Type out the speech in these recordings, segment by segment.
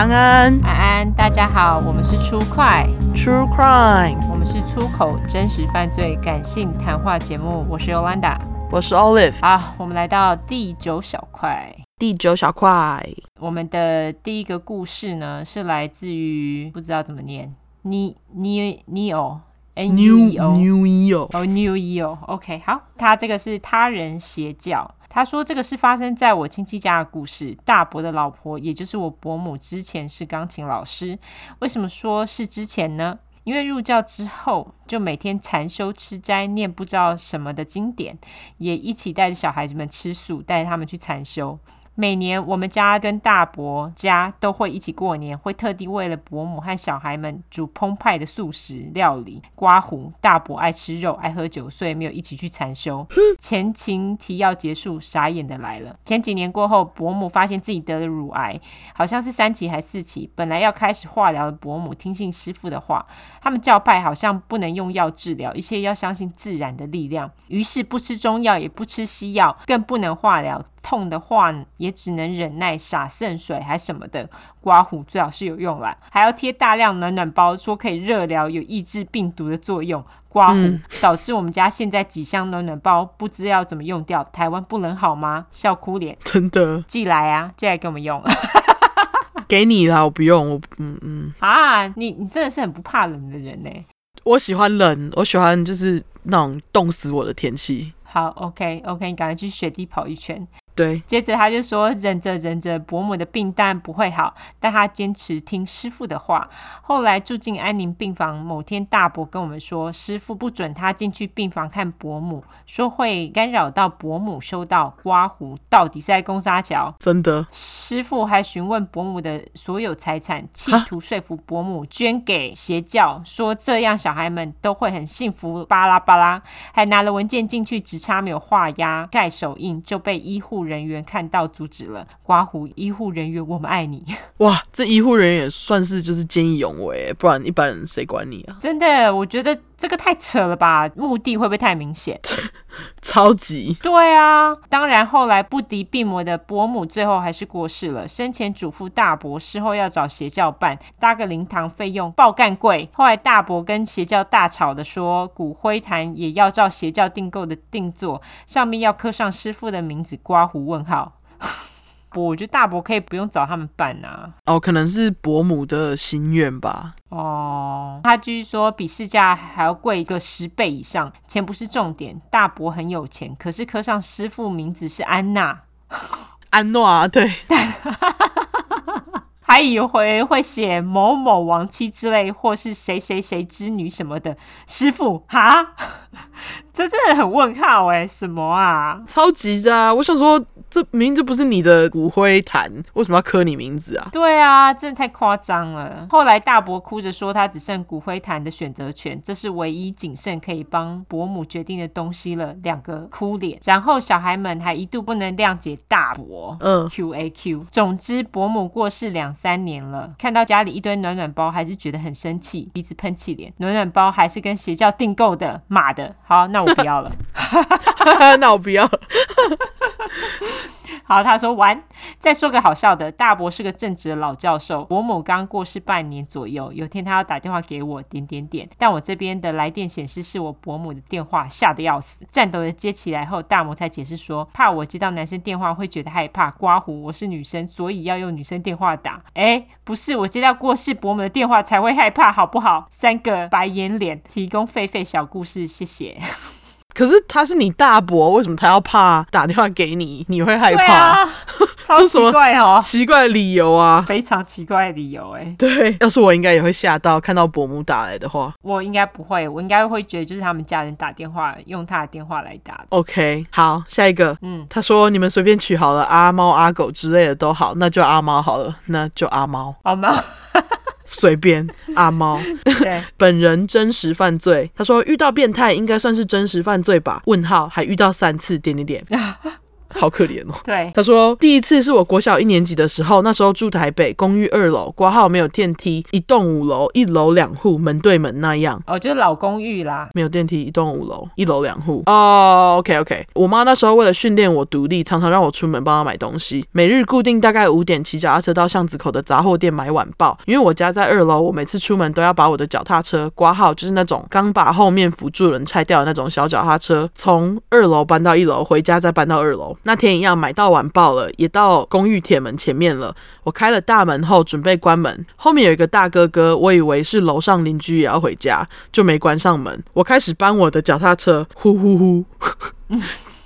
安安，安安，大家好，我们是出快 True Crime，我们是出口真实犯罪感性谈话节目。我是 Yolanda，我是 Olive。好，我们来到第九小块。第九小块，我们的第一个故事呢，是来自于不知道怎么念，你你你哦。New New Eo 哦，New Eo，OK，好，他这个是他人邪教。他说这个是发生在我亲戚家的故事。大伯的老婆，也就是我伯母，之前是钢琴老师。为什么说是之前呢？因为入教之后，就每天禅修吃斋，念不知道什么的经典，也一起带着小孩子们吃素，带着他们去禅修。每年我们家跟大伯家都会一起过年，会特地为了伯母和小孩们煮澎湃的素食料理。刮胡，大伯爱吃肉，爱喝酒，所以没有一起去禅修。前情提要结束，傻眼的来了。前几年过后，伯母发现自己得了乳癌，好像是三期还四期。本来要开始化疗的伯母听信师父的话，他们教派好像不能用药治疗，一切要相信自然的力量。于是不吃中药，也不吃西药，更不能化疗。痛的话也只能忍耐，洒圣水还什么的。刮胡最好是有用啦，还要贴大量暖暖包，说可以热疗，有抑制病毒的作用。刮胡、嗯、导致我们家现在几箱暖暖包不知要怎么用掉。台湾不能好吗？笑哭脸，真的寄来啊，寄来给我们用。给你啦，我不用，我嗯嗯啊，你你真的是很不怕冷的人呢。我喜欢冷，我喜欢就是那种冻死我的天气。好，OK OK，你赶快去雪地跑一圈。对，接着他就说，忍着忍着，伯母的病当然不会好，但他坚持听师傅的话。后来住进安宁病房，某天大伯跟我们说，师傅不准他进去病房看伯母，说会干扰到伯母修道。刮胡到底是在攻沙桥？真的？师傅还询问伯母的所有财产，企图说服伯母捐给邪教，说这样小孩们都会很幸福。巴拉巴拉，还拿了文件进去，只差没有画押盖手印，就被医护人员看到阻止了。刮胡医护人员，我们爱你。哇，这医护人员也算是就是见义勇为，不然一般人谁管你啊？真的，我觉得这个太扯了吧？目的会不会太明显？超级。对啊，当然后来不敌病魔的伯母最后还是过世了。生前嘱咐大伯，事后要找邪教办，搭个灵堂费用爆干贵。后来大伯跟邪教大吵的说，骨灰坛也要照邪教订购的定做，上面要刻上师傅的名字。刮胡问号，不，我觉得大伯可以不用找他们办啊。哦，可能是伯母的心愿吧。哦，他继续说，比市价还要贵一个十倍以上。钱不是重点，大伯很有钱，可是刻上师傅名字是安娜，安诺啊，对。还以为会写某某亡妻之类，或是谁谁谁之女什么的。师傅，哈，这真的很问号哎，什么啊？超级的啊！我想说，这明明就不是你的骨灰坛，为什么要刻你名字啊？对啊，真的太夸张了。后来大伯哭着说，他只剩骨灰坛的选择权，这是唯一仅剩可以帮伯母决定的东西了。两个哭脸，然后小孩们还一度不能谅解大伯。嗯，Q A Q。总之，伯母过世两。三年了，看到家里一堆暖暖包，还是觉得很生气，鼻子喷气脸。暖暖包还是跟邪教订购的，妈的！好，那我不要了，那我不要了。好，他说完，再说个好笑的。大伯是个正直的老教授，伯母刚过世半年左右。有天他要打电话给我，点点点，但我这边的来电显示是我伯母的电话，吓得要死，颤抖的接起来后，大伯才解释说，怕我接到男生电话会觉得害怕。刮胡，我是女生，所以要用女生电话打。哎，不是，我接到过世伯母的电话才会害怕，好不好？三个白眼脸，提供狒狒小故事，谢谢。可是他是你大伯，为什么他要怕打电话给你？你会害怕？超奇怪哦，奇怪的理由啊，非常奇怪的理由哎。对，要是我应该也会吓到，看到伯母打来的话。我应该不会，我应该会觉得就是他们家人打电话，用他的电话来打。OK，好，下一个，嗯，他说你们随便取好了，阿猫阿狗之类的都好，那就阿猫好了，那就阿猫，阿猫。随便 阿猫，对本人真实犯罪。他说遇到变态应该算是真实犯罪吧？问号还遇到三次点点点。好可怜哦。对，他说第一次是我国小一年级的时候，那时候住台北公寓二楼，挂号没有电梯，一栋五楼，一楼两户，门对门那样。哦，就是老公寓啦，没有电梯，一栋五楼，一楼两户。哦，OK OK。我妈那时候为了训练我独立，常常让我出门帮她买东西，每日固定大概五点骑脚踏车到巷子口的杂货店买晚报，因为我家在二楼，我每次出门都要把我的脚踏车挂号，就是那种刚把后面辅助轮拆掉的那种小脚踏车，从二楼搬到一楼，回家再搬到二楼。那天一样买到晚报了，也到公寓铁门前面了。我开了大门后准备关门，后面有一个大哥哥，我以为是楼上邻居也要回家，就没关上门。我开始搬我的脚踏车，呼呼呼。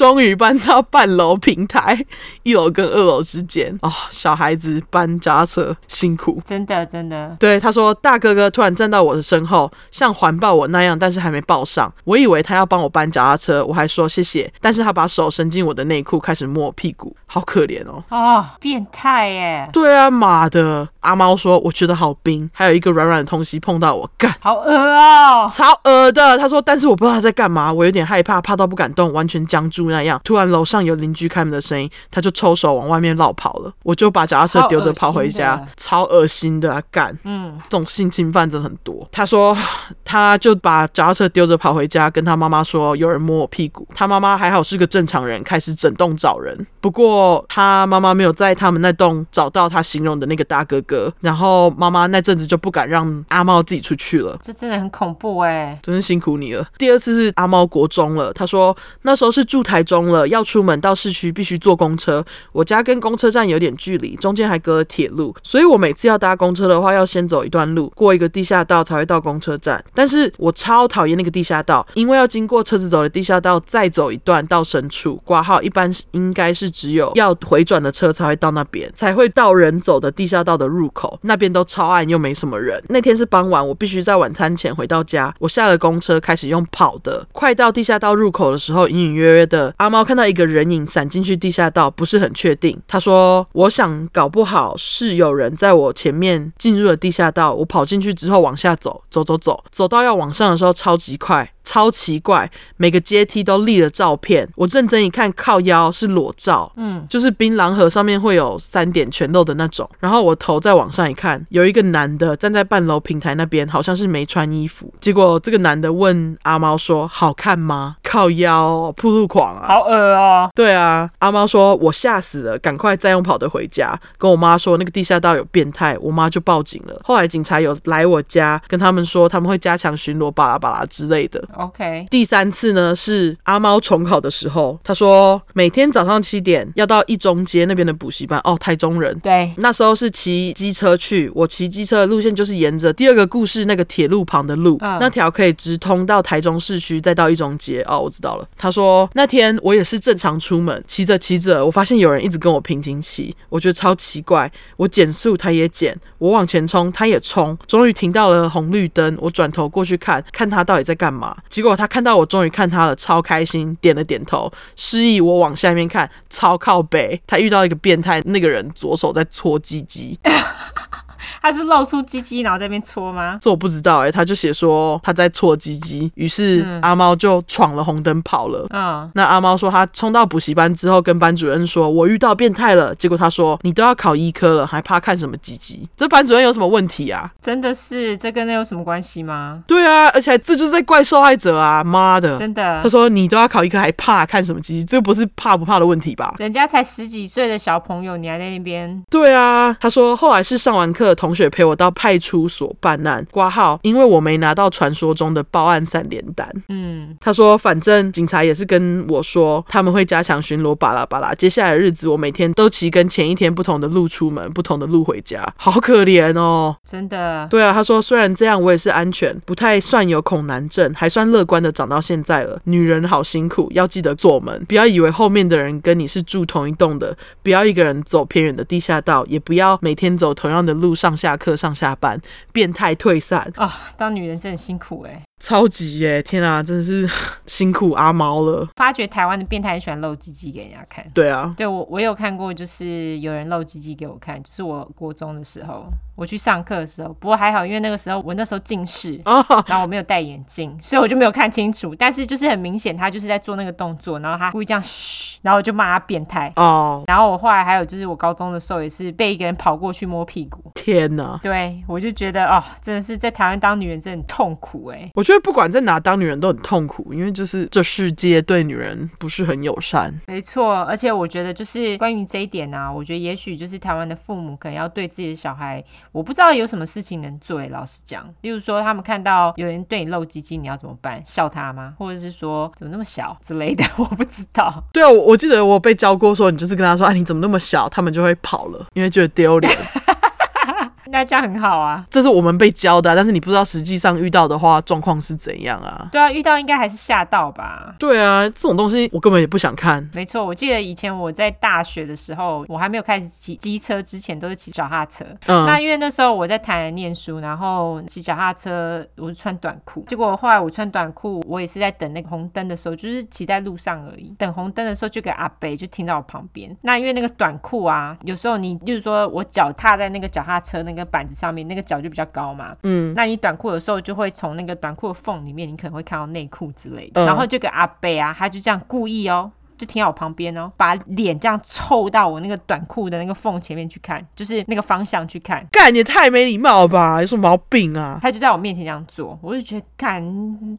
终于搬到半楼平台，一楼跟二楼之间哦，小孩子搬脚踏车辛苦，真的真的。对，他说大哥哥突然站到我的身后，像环抱我那样，但是还没抱上。我以为他要帮我搬脚踏车，我还说谢谢，但是他把手伸进我的内裤，开始摸我屁股，好可怜哦。哦，变态耶！对啊，妈的！阿猫说我觉得好冰，还有一个软软的东西碰到我，干，好恶哦，超恶的。他说，但是我不知道他在干嘛，我有点害怕，怕到不敢动，完全僵住。那样，突然楼上有邻居开门的声音，他就抽手往外面绕跑了。我就把脚踏车丢着跑回家，超恶心的啊！干，嗯，这种性侵犯真的很多。他说，他就把脚踏车丢着跑回家，跟他妈妈说有人摸我屁股。他妈妈还好是个正常人，开始整栋找人。不过他妈妈没有在他们那栋找到他形容的那个大哥哥，然后妈妈那阵子就不敢让阿猫自己出去了。这真的很恐怖哎，真是辛苦你了。第二次是阿猫国中了，他说那时候是住台中了，要出门到市区必须坐公车。我家跟公车站有点距离，中间还隔了铁路，所以我每次要搭公车的话，要先走一段路，过一个地下道才会到公车站。但是我超讨厌那个地下道，因为要经过车子走的地下道，再走一段到深处挂号，一般应该是只有要回转的车才会到那边，才会到人走的地下道的入入口，那边都超暗又没什么人。那天是傍晚，我必须在晚餐前回到家。我下了公车，开始用跑的，快到地下道入口的时候，隐隐约约的阿猫看到一个人影闪进去地下道，不是很确定。他说：“我想搞不好是有人在我前面进入了地下道。我跑进去之后往下走，走走走，走到要往上的时候超级快。”超奇怪，每个阶梯都立了照片。我认真一看，靠腰是裸照，嗯，就是槟榔盒上面会有三点全露的那种。然后我头再往上一看，有一个男的站在半楼平台那边，好像是没穿衣服。结果这个男的问阿猫说：“好看吗？”靠腰，铺路狂啊，好恶啊。对啊，阿猫说：“我吓死了，赶快再用跑的回家，跟我妈说那个地下道有变态。”我妈就报警了。后来警察有来我家，跟他们说他们会加强巡逻，巴拉巴拉之类的。OK，第三次呢是阿猫重考的时候，他说每天早上七点要到一中街那边的补习班。哦，台中人。对，那时候是骑机车去，我骑机车的路线就是沿着第二个故事那个铁路旁的路，嗯、那条可以直通到台中市区，再到一中街。哦，我知道了。他说那天我也是正常出门，骑着骑着，我发现有人一直跟我平行骑，我觉得超奇怪。我减速，他也减；我往前冲，他也冲。终于停到了红绿灯，我转头过去看看他到底在干嘛。结果他看到我，终于看他了，超开心，点了点头，示意我往下面看，超靠北。他遇到一个变态，那个人左手在搓鸡鸡。他是露出鸡鸡，然后在那边搓吗？这我不知道哎、欸，他就写说他在搓鸡鸡，于是阿猫就闯了红灯跑了。嗯，那阿猫说他冲到补习班之后，跟班主任说：“我遇到变态了。”结果他说：“你都要考医科了，还怕看什么鸡鸡？”这班主任有什么问题啊？真的是，这跟那有什么关系吗？对啊，而且这就是在怪受害者啊！妈的，真的。他说：“你都要考医科，还怕看什么鸡鸡？这不是怕不怕的问题吧？人家才十几岁的小朋友，你还在那边？”对啊，他说后来是上完课。同学陪我到派出所办案挂号，因为我没拿到传说中的报案三联单。嗯，他说反正警察也是跟我说他们会加强巡逻，巴拉巴拉。接下来的日子我每天都骑跟前一天不同的路出门，不同的路回家，好可怜哦，真的。对啊，他说虽然这样我也是安全，不太算有恐男症，还算乐观的长到现在了。女人好辛苦，要记得锁门，不要以为后面的人跟你是住同一栋的，不要一个人走偏远的地下道，也不要每天走同样的路上。下课、上下班，变态退散啊！当女人真的辛苦哎。超级耶！天啊，真的是 辛苦阿猫了。发觉台湾的变态很喜欢露鸡鸡给人家看。对啊，对我我有看过，就是有人露鸡鸡给我看，就是我国中的时候，我去上课的时候。不过还好，因为那个时候我那时候近视，哦、然后我没有戴眼镜，所以我就没有看清楚。但是就是很明显，他就是在做那个动作，然后他故意这样嘘，然后我就骂他变态。哦。然后我后来还有就是我高中的时候也是被一个人跑过去摸屁股。天哪！对，我就觉得哦，真的是在台湾当女人真的很痛苦哎。我觉得不管在哪当女人都很痛苦，因为就是这世界对女人不是很友善。没错，而且我觉得就是关于这一点呢、啊，我觉得也许就是台湾的父母可能要对自己的小孩，我不知道有什么事情能做。老实讲，例如说他们看到有人对你露鸡鸡，你要怎么办？笑他吗？或者是说怎么那么小之类的？我不知道。对啊，我我记得我被教过，说你就是跟他说，哎，你怎么那么小？他们就会跑了，因为觉得丢脸。那这样很好啊，这是我们被教的，但是你不知道实际上遇到的话状况是怎样啊？对啊，遇到应该还是吓到吧？对啊，这种东西我根本也不想看。没错，我记得以前我在大学的时候，我还没有开始骑机车之前，都是骑脚踏车。嗯，那因为那时候我在台南念书，然后骑脚踏车，我是穿短裤。结果后来我穿短裤，我也是在等那个红灯的时候，就是骑在路上而已。等红灯的时候，就给阿北就停到我旁边。那因为那个短裤啊，有时候你，就是说我脚踏在那个脚踏车那个板子上面，那个脚就比较高嘛，嗯，那你短裤的时候就会从那个短裤的缝里面，你可能会看到内裤之类的，嗯、然后这个阿贝啊，他就这样故意哦。就停在我旁边哦，把脸这样凑到我那个短裤的那个缝前面去看，就是那个方向去看。干，你也太没礼貌了吧？有什么毛病啊？他就在我面前这样做，我就觉得干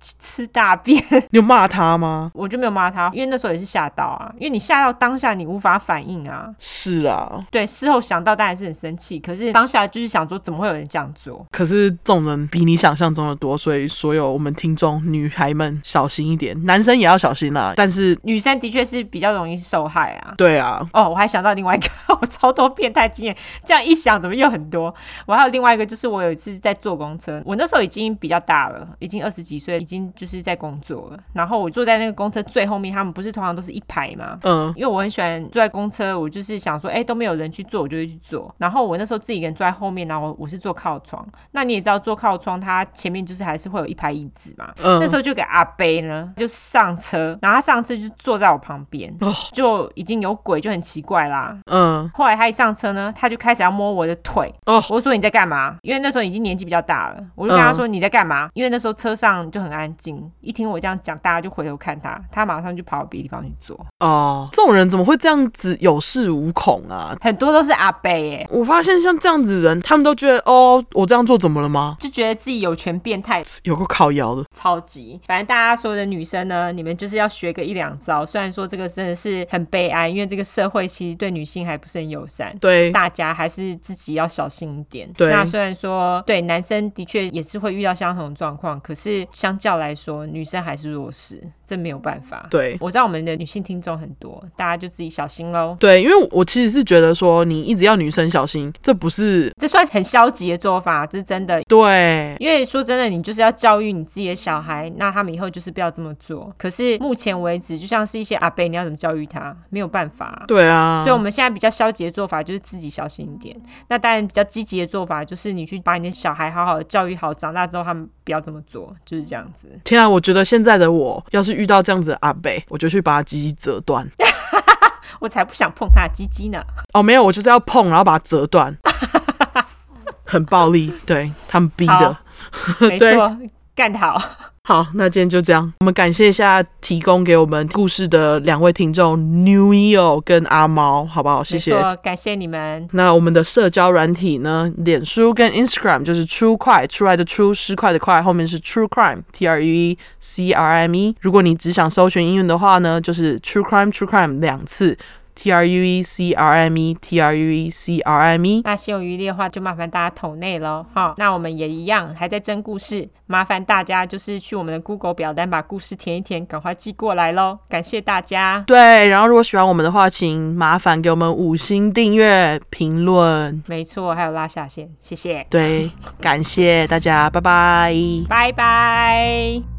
吃大便。你有骂他吗？我就没有骂他，因为那时候也是吓到啊，因为你吓到当下你无法反应啊。是啊，对，事后想到当然是很生气，可是当下就是想说怎么会有人这样做？可是这种人比你想象中的多，所以所有我们听众女孩们小心一点，男生也要小心啦。但是女生的确是比较容易受害啊！对啊，哦，我还想到另外一个，我超多变态经验。这样一想，怎么又很多？我还有另外一个，就是我有一次在坐公车，我那时候已经比较大了，已经二十几岁，已经就是在工作了。然后我坐在那个公车最后面，他们不是通常都是一排吗？嗯，因为我很喜欢坐在公车，我就是想说，哎，都没有人去坐，我就会去坐。然后我那时候自己一个人坐在后面，然后我，我是坐靠窗。那你也知道，坐靠窗，它前面就是还是会有一排椅子嘛。嗯，那时候就给阿贝呢，就上车，然后他上车就坐在我旁边。哦，就已经有鬼，就很奇怪啦。嗯，后来他一上车呢，他就开始要摸我的腿。哦，我说你在干嘛？因为那时候已经年纪比较大了，我就跟他说你在干嘛？因为那时候车上就很安静，一听我这样讲，大家就回头看他，他马上就跑到别的地方去坐。哦，这种人怎么会这样子有恃无恐啊？很多都是阿伯耶。我发现像这样子的人，他们都觉得哦，我这样做怎么了吗？就觉得自己有权变态，有个靠腰的，超级。反正大家所有的女生呢，你们就是要学个一两招。虽然说这个真的是。很悲哀，因为这个社会其实对女性还不是很友善。对，大家还是自己要小心一点。对，那虽然说对男生的确也是会遇到相同的状况，可是相较来说，女生还是弱势，这没有办法。对，我知道我们的女性听众很多，大家就自己小心喽。对，因为我其实是觉得说，你一直要女生小心，这不是，这算是很消极的做法，这是真的。对，因为说真的，你就是要教育你自己的小孩，那他们以后就是不要这么做。可是目前为止，就像是一些阿贝，你要怎么教育他？没有办法，对啊，所以我们现在比较消极的做法就是自己小心一点。那当然比较积极的做法就是你去把你的小孩好好的教育好，长大之后他们不要这么做，就是这样子。天啊，我觉得现在的我要是遇到这样子的阿伯，我就去把他鸡鸡折断。我才不想碰他的鸡鸡呢。哦，没有，我就是要碰，然后把它折断，很暴力，对他们逼的，没错。干好，好，那今天就这样。我们感谢一下提供给我们故事的两位听众 New Eo 跟阿猫，好不好？谢谢，感谢你们。那我们的社交软体呢？脸书跟 Instagram 就是 True Crime 出来的 True 失快的快，后面是 True Crime T R U E C R M E。如果你只想搜寻英文的话呢，就是 True Crime True Crime 两次。T R U E C R M E，T R U E C R M E。那心有余力的话，就麻烦大家投内喽，哈。那我们也一样，还在征故事，麻烦大家就是去我们的 Google 表单把故事填一填，赶快寄过来喽。感谢大家。对，然后如果喜欢我们的话，请麻烦给我们五星订阅、评论。没错，还有拉下线，谢谢。对，感谢大家，拜拜，拜拜。